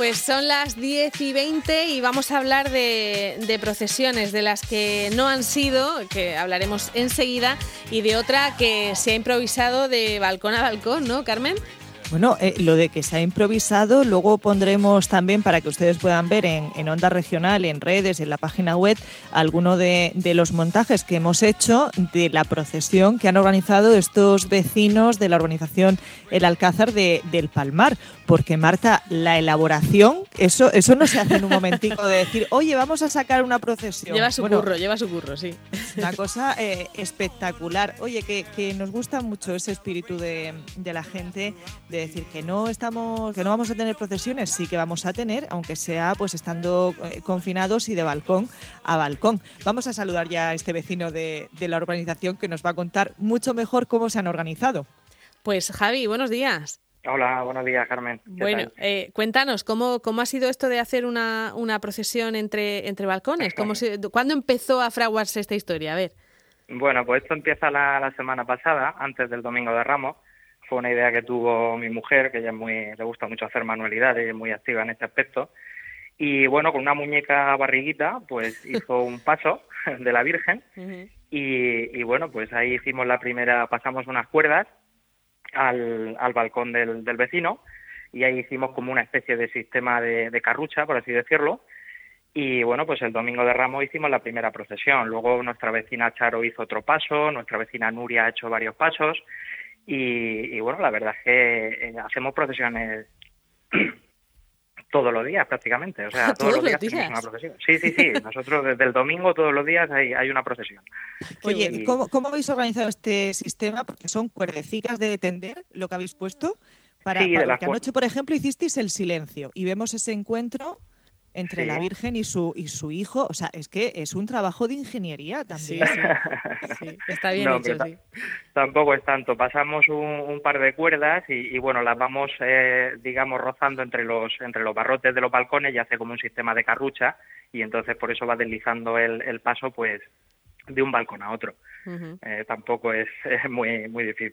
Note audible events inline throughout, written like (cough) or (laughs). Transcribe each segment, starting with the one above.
Pues son las 10 y 20 y vamos a hablar de, de, procesiones, de las que no han sido, que hablaremos enseguida, y de otra que se ha improvisado de balcón a balcón, ¿no, Carmen? Bueno, eh, lo de que se ha improvisado, luego pondremos también para que ustedes puedan ver en, Onda Regional, en redes, en la página web, alguno de, los montajes que hemos hecho de la procesión que han organizado estos vecinos de la urbanización El Alcázar de, del Palmar. Porque, Marta, la elaboración, eso, eso no se hace en un momentico de decir, oye, vamos a sacar una procesión. Lleva su curro, lleva su curro, sí. Una cosa eh, espectacular. Oye, que, que, nos gusta mucho ese espíritu de, de la gente de decir que no estamos, que no vamos a tener procesiones, sí que vamos a tener, aunque sea pues estando eh, confinados y de balcón a balcón. Vamos a saludar ya a este vecino de, la organización que nos va a contar mucho mejor cómo se han organizado. Pues Javi, buenos días. Hola, buenos días, Carmen. Bueno, eh, cuéntanos, ¿cómo, ¿cómo ha sido esto de hacer una, una procesión entre, entre balcones? ¿Cómo ¿Cuándo empezó a fraguarse esta historia? A ver. Bueno, pues esto empieza la, la semana pasada, antes del Domingo de Ramos fue una idea que tuvo mi mujer, que ella muy, le gusta mucho hacer manualidades es muy activa en este aspecto. Y bueno, con una muñeca barriguita, pues (laughs) hizo un paso de la Virgen. y, bueno, pues ahí hicimos la primera, pasamos unas cuerdas al, al balcón del, del, vecino y ahí hicimos como una especie de sistema de, de carrucha, por así decirlo. Y bueno, pues el domingo de Ramos hicimos la primera procesión. Luego nuestra vecina Charo hizo otro paso, nuestra vecina Nuria ha hecho varios pasos y, bueno, la verdad es que eh, hacemos procesiones (clears throat) todos los días prácticamente. O sea, (laughs) todos, los días, tenemos una procesión. Sí, sí, sí. (laughs) Nosotros desde el domingo todos los días hay, hay una procesión. Oye, ¿cómo, ¿cómo habéis organizado este sistema? Porque son cuerdecitas de tender lo que habéis puesto. Para, sí, para que anoche, por ejemplo, hicisteis el silencio y vemos ese encuentro entre la Virgen y su y su hijo, o sea, es que es un trabajo de ingeniería también. (laughs) Sí, está bien hecho, sí. Tampoco es tanto. Pasamos un, par de cuerdas y, bueno, las vamos, eh, digamos, rozando entre los entre los barrotes de los balcones y hace como un sistema de carrucha y entonces por eso va deslizando el, el paso, pues de un balcón a otro. Eh, tampoco (laughs) es, muy, muy difícil.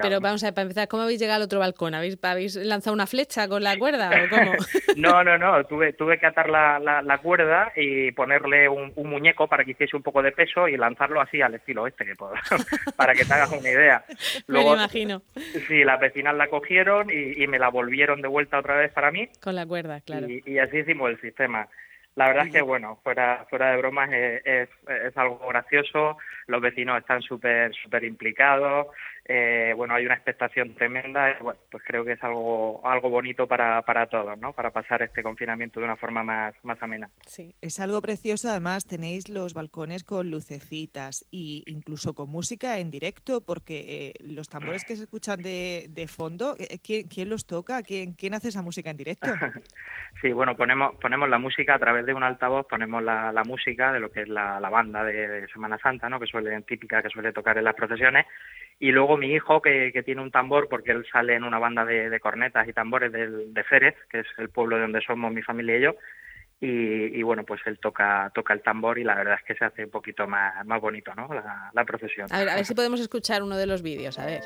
Pero, vamos a ver, para empezar, ¿cómo habéis llegado al otro balcón? ¿Habéis, ¿Habéis lanzado una flecha con la cuerda o cómo? (laughs) no, no, no. Tuve, tuve que atar la, la, cuerda y ponerle un, muñeco para que hiciese un poco de peso y lanzarlo así al estilo este, que (laughs) para que te hagas una idea. Luego, me imagino. Sí, las vecinas la cogieron y, me la volvieron de vuelta otra vez para mí. Con la cuerda, claro. y así hicimos el sistema. La verdad es que, bueno, fuera, fuera de bromas, es, es, algo gracioso, los vecinos están súper súper implicados, eh, bueno, hay una expectación tremenda, y, bueno, pues creo que es algo algo bonito para, para todos, ¿no? Para pasar este confinamiento de una forma más, más amena. Sí, es algo precioso, además tenéis los balcones con lucecitas e incluso con música en directo, porque eh, los tambores que se escuchan de, de fondo, eh, ¿quién, ¿quién, los toca? ¿Quién, ¿Quién hace esa música en directo? (laughs) sí, bueno, ponemos, ponemos la música a través de un altavoz ponemos la, la música de lo que es la, la banda de, Semana Santa, ¿no? que suele, típica que suele tocar en las procesiones, y luego mi hijo que, que tiene un tambor, porque él sale en una banda de, cornetas y tambores del, de Férez, que es el pueblo de donde somos mi familia y yo, y, y, bueno, pues él toca toca el tambor y la verdad es que se hace un poquito más, más bonito, ¿no? La, la procesión. A ver, a ver si podemos escuchar uno de los vídeos, a ver.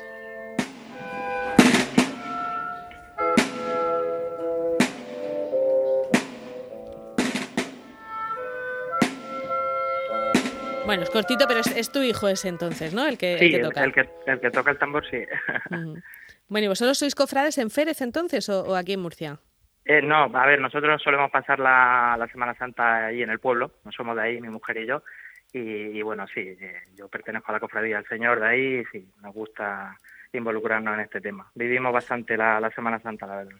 Bueno, es cortito, pero es, tu hijo ese entonces, ¿no? El que, sí, el que toca. El, que, el que toca el tambor, sí. (laughs) (laughs) Bueno, ¿y vosotros sois cofrades en Férez entonces o, aquí en Murcia? Eh, no, a ver, nosotros solemos pasar la, la, Semana Santa ahí en el pueblo, no somos de ahí, mi mujer y yo, y, bueno, sí, eh, yo pertenezco a la cofradía del Señor de ahí, sí, nos gusta involucrarnos en este tema. Vivimos bastante la, la Semana Santa, la verdad.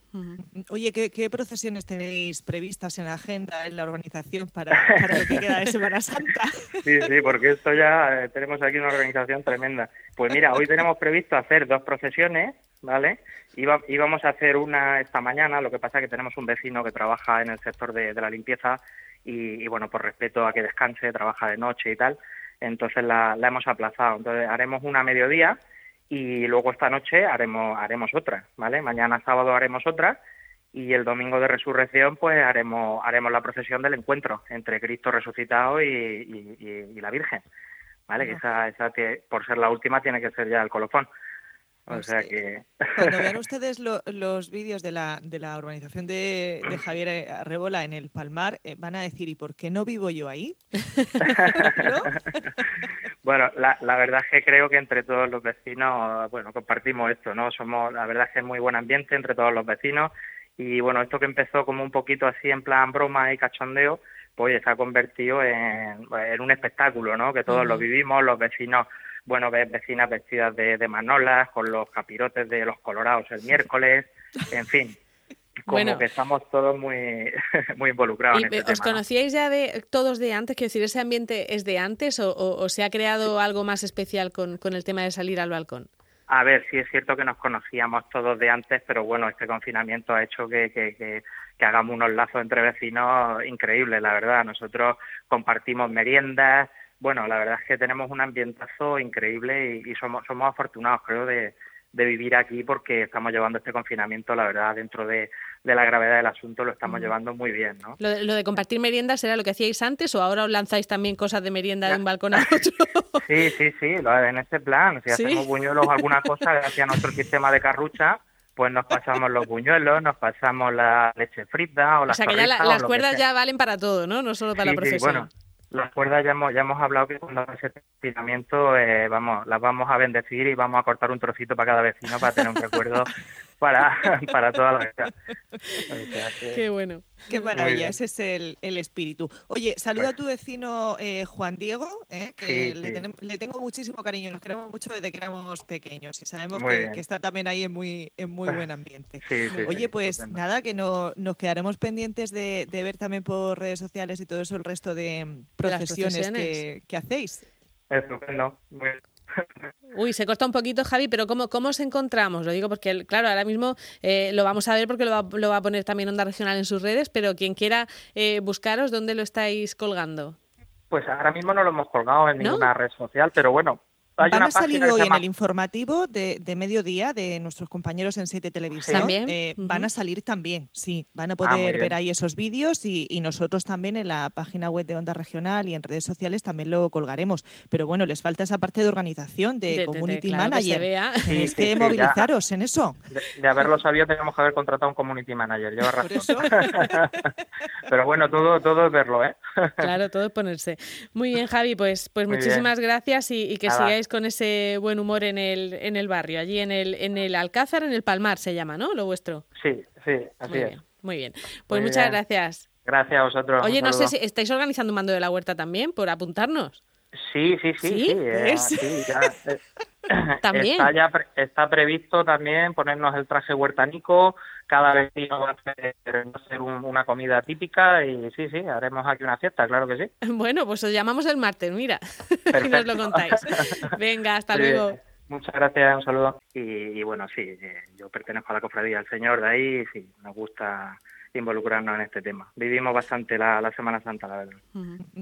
Oye, ¿qué, procesiones tenéis previstas en la agenda, en la organización para, (laughs) para lo que queda de Semana Santa? sí, sí, porque esto ya eh, tenemos aquí una organización tremenda. Pues mira, hoy tenemos previsto hacer dos procesiones, ¿vale? Iba, íbamos a hacer una esta mañana, lo que pasa es que tenemos un vecino que trabaja en el sector de, la limpieza y, y, bueno, por respeto a que descanse, trabaja de noche y tal, entonces la, la hemos aplazado. Entonces haremos una a mediodía y luego esta noche haremos haremos otra, ¿vale? Mañana sábado haremos otra y el domingo de resurrección pues haremos haremos la procesión del encuentro entre Cristo resucitado y, la Virgen, ¿vale? Que esa, esa por ser la última tiene que ser ya el colofón. O sea que... Cuando vean (laughs) ustedes los vídeos de la, de la urbanización de, Javier Arrebola en el Palmar, eh, van a decir, ¿y por qué no vivo yo ahí? (laughs) (laughs) bueno, la, la, verdad es que creo que entre todos los vecinos, bueno, compartimos esto, ¿no? Somos, la verdad es que es muy buen ambiente entre todos los vecinos y bueno, esto que empezó como un poquito así en plan broma y cachondeo, pues se ha convertido en, en un espectáculo, ¿no? Que todos lo vivimos, los vecinos bueno, ves vecinas vestidas de, de manolas, con los capirotes de los colorados el miércoles, en fin. Como que estamos todos muy, (laughs) muy involucrados. en este ¿Os conocíais ya de todos de antes? Quiero decir, ¿ese ambiente es de antes o, se ha creado algo más especial con, con el tema de salir al balcón? A ver, sí es cierto que nos conocíamos todos de antes, pero bueno, este confinamiento ha hecho que, que, que, que, hagamos unos lazos entre vecinos increíbles, la verdad. Nosotros compartimos meriendas, bueno, la verdad es que tenemos un ambientazo increíble y, somos, somos afortunados, creo, de, de vivir aquí porque estamos llevando este confinamiento, la verdad, dentro de, de la gravedad del asunto lo estamos llevando muy bien, ¿no? Lo de, compartir meriendas era lo que hacíais antes o ahora os lanzáis también cosas de merienda de un balcón a otro? (laughs) sí, sí, sí, en este plan. Si hacemos buñuelos o alguna cosa gracias a nuestro sistema de carrucha, pues nos pasamos los buñuelos, nos pasamos la leche frita o las O sea que ya las cuerdas ya valen para todo, ¿no? No solo para la profesión. Las cuerdas ya hemos, ya hemos hablado que cuando ese confinamiento eh, vamos, las vamos a bendecir y vamos a cortar un trocito para cada vecino para tener un recuerdo (laughs) para, (laughs) para toda la vida. Qué bueno. Qué maravilla, ese es el, el, espíritu. Oye, saluda a tu vecino eh, Juan Diego, eh, que le, tengo muchísimo cariño, nos queremos mucho desde que éramos pequeños y sabemos que, está también ahí en muy, en muy buen ambiente. Oye, pues nada, que no, nos quedaremos pendientes de, de, ver también por redes sociales y todo eso el resto de procesiones, Que, que, hacéis. Estupendo, muy Uy, se corta un poquito, Javi, pero ¿cómo, cómo os encontramos? Lo digo porque, claro, ahora mismo eh, lo vamos a ver porque lo va, lo va, a poner también Onda Regional en sus redes, pero quien quiera eh, buscaros, ¿dónde lo estáis colgando? Pues ahora mismo no lo hemos colgado en ninguna red social, pero bueno, Van a salir hoy en el informativo de, de, mediodía de nuestros compañeros en Siete Televisión. ¿También? Eh, van a salir también, sí. Van a ah, poder ver ahí esos vídeos y, y, nosotros también en la página web de Onda Regional y en redes sociales también lo colgaremos. Pero bueno, les falta esa parte de organización, de, community manager. Que que movilizaros en eso. De, haberlo sabido, teníamos que haber contratado un community manager. Lleva razón. (laughs) Pero bueno, todo, todo es verlo, ¿eh? claro, todo es ponerse. Muy bien, Javi, pues, pues muchísimas gracias y, y que sigáis con ese buen humor en el, en el barrio, allí en el, en el Alcázar, en el Palmar se llama, ¿no? Lo vuestro. Sí, sí, así muy es. Bien, muy bien. Pues muchas gracias. Gracias a vosotros. Oye, no sé si estáis organizando un mando de la huerta también, por apuntarnos. Sí, sí, sí. Sí, eh, (laughs) eh, ¿También? Está, ya está previsto también ponernos el traje huertanico, cada vecino va a hacer, una comida típica y sí, sí, haremos aquí una fiesta, claro que sí. (laughs) Bueno, pues os llamamos el martes, mira, (laughs) y nos lo contáis. (laughs) Venga, hasta luego. Muchas gracias, un saludo. Y, y, bueno, sí, eh, yo pertenezco a la cofradía del Señor de ahí, sí, nos gusta involucrarnos en este tema. Vivimos bastante la, la Semana Santa, la verdad.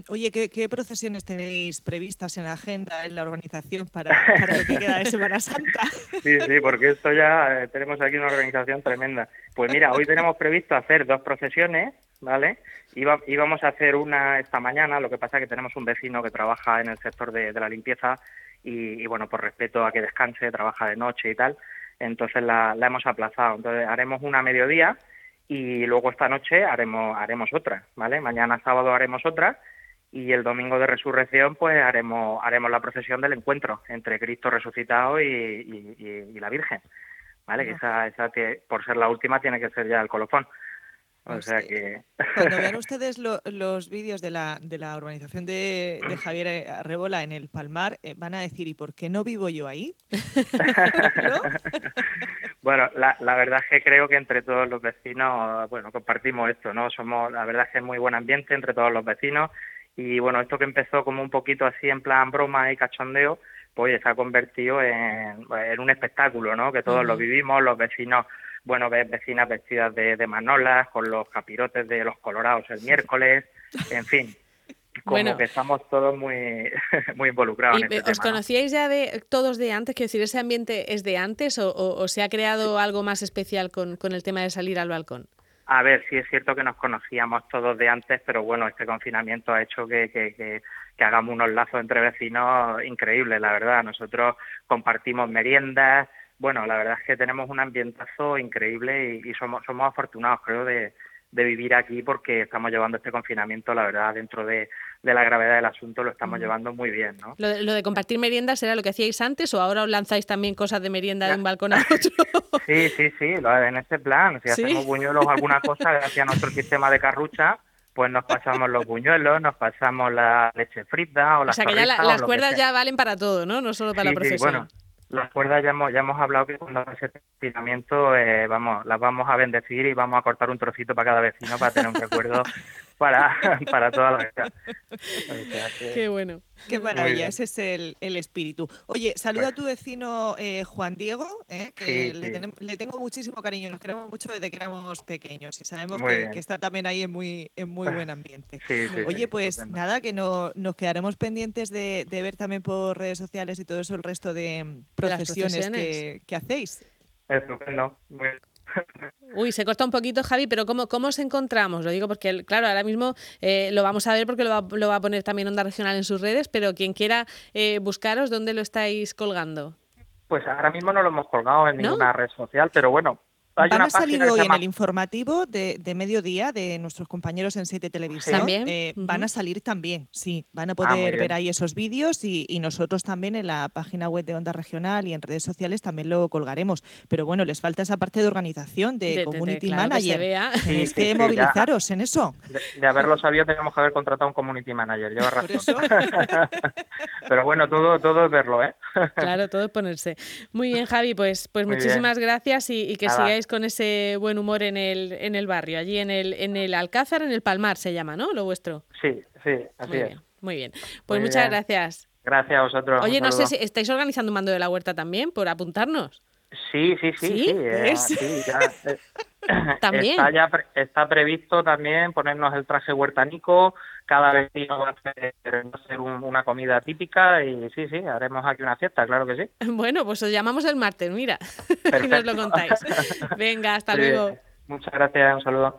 Oye, ¿qué, procesiones tenéis previstas en la agenda, en la organización para, (laughs) para lo que queda de Semana Santa? Sí, sí, porque esto ya eh, tenemos aquí una organización tremenda. Pues mira, hoy tenemos previsto hacer dos procesiones, ¿vale? Iba, íbamos a hacer una esta mañana, lo que pasa es que tenemos un vecino que trabaja en el sector de, la limpieza y, y, bueno, por respeto a que descanse, trabaja de noche y tal, entonces la, la hemos aplazado. Entonces haremos una a mediodía y luego esta noche haremos haremos otra, ¿vale? Mañana sábado haremos otra y el domingo de resurrección pues haremos haremos la procesión del encuentro entre Cristo resucitado y, y, la Virgen, ¿vale? Que esa, esa por ser la última tiene que ser ya el colofón. O sea que... Cuando vean (laughs) ustedes los vídeos de la, de la urbanización de, de Javier Arrebola en el Palmar, eh, van a decir, ¿y por qué no vivo yo ahí? (laughs) (laughs) Bueno, la, la, verdad es que creo que entre todos los vecinos, bueno, compartimos esto, ¿no? Somos, la verdad es que es muy buen ambiente entre todos los vecinos y bueno, esto que empezó como un poquito así en plan broma y cachondeo, pues se ha convertido en, en un espectáculo, ¿no? Que todos lo vivimos, los vecinos, bueno, ves vecinas vestidas de, de manolas, con los capirotes de los colorados el miércoles, en fin, como que estamos todos muy, (laughs) muy involucrados. ¿Y este ¿Os conocíais ya de todos de antes? Quiero decir, ¿ese ambiente es de antes o, se ha creado algo más especial con, con el tema de salir al balcón? A ver, sí es cierto que nos conocíamos todos de antes, pero bueno, este confinamiento ha hecho que, que, que, que, hagamos unos lazos entre vecinos increíbles, la verdad. Nosotros compartimos meriendas, bueno, la verdad es que tenemos un ambientazo increíble y, somos, somos afortunados, creo, de, de vivir aquí porque estamos llevando este confinamiento, la verdad, dentro de, la gravedad del asunto lo estamos llevando muy bien, ¿no? Lo de, compartir meriendas era lo que hacíais antes o ahora os lanzáis también cosas de merienda de un balcón a otro? (laughs) sí, sí, sí, en este plan, si hacemos buñuelos alguna cosa gracias a nuestro sistema de carrucha, pues nos pasamos los buñuelos, nos pasamos la leche frita o las O sea que ya las cuerdas ya valen para todo, ¿no? No solo para la profesión. Las cuerdas ya hemos, ya hemos hablado que cuando ese confinamiento, eh, vamos, las vamos a bendecir y vamos a cortar un trocito para cada vecino para tener un recuerdo (laughs) para, (laughs) para toda la vida. (laughs) Qué bueno. Qué maravilla, ese es el, el, espíritu. Oye, saluda a tu vecino eh, Juan Diego, eh, que le, tengo muchísimo cariño, nos queremos mucho desde que éramos pequeños y sabemos que, está también ahí en muy, en muy buen ambiente. (laughs) Oye, pues nada, que no, nos quedaremos pendientes de, de, ver también por redes sociales y todo eso el resto de procesiones, que, que, hacéis. Estupendo, muy bien. Uy, se corta un poquito, Javi, pero ¿cómo, cómo os encontramos? Lo digo porque, claro, ahora mismo eh, lo vamos a ver porque lo va, a poner también Onda Regional en sus redes, pero quien quiera eh, buscaros, ¿dónde lo estáis colgando? Pues ahora mismo no lo hemos colgado en ninguna red social, pero bueno, Van a salir hoy en el informativo de, mediodía de nuestros compañeros en Siete Televisión. ¿También? Eh, van a salir también, sí. Van a ah, poder ver ahí esos vídeos y, nosotros también en la página web de Onda Regional y en redes sociales también lo colgaremos. Pero bueno, les falta esa parte de organización, de, Community Manager. Que que movilizaros en eso. De, haberlo sabido, tenemos que haber contratado un Community Manager. Lleva razón. (laughs) Pero bueno, todo, todo es verlo, ¿eh? claro, todo es ponerse. Muy bien, Javi, pues, pues muchísimas gracias y, que sigáis con ese buen humor en el, en el barrio, allí en el, en el Alcázar, en el Palmar se llama, ¿no? Lo vuestro. Sí, sí, así muy es. Bien, muy bien. Pues muchas gracias. Gracias a vosotros. Oye, no sé si estáis organizando un mando de la huerta también, por apuntarnos. Sí, sí, sí, sí. Eh, (laughs) eh, ¿También? Está, ya está previsto también ponernos el traje huertanico, cada vecino va a hacer, una comida típica y sí, sí, haremos aquí una fiesta, claro que sí. (laughs) Bueno, pues os llamamos el martes, mira, (laughs) y nos lo contáis. (laughs) Venga, hasta luego. Muchas gracias, un saludo.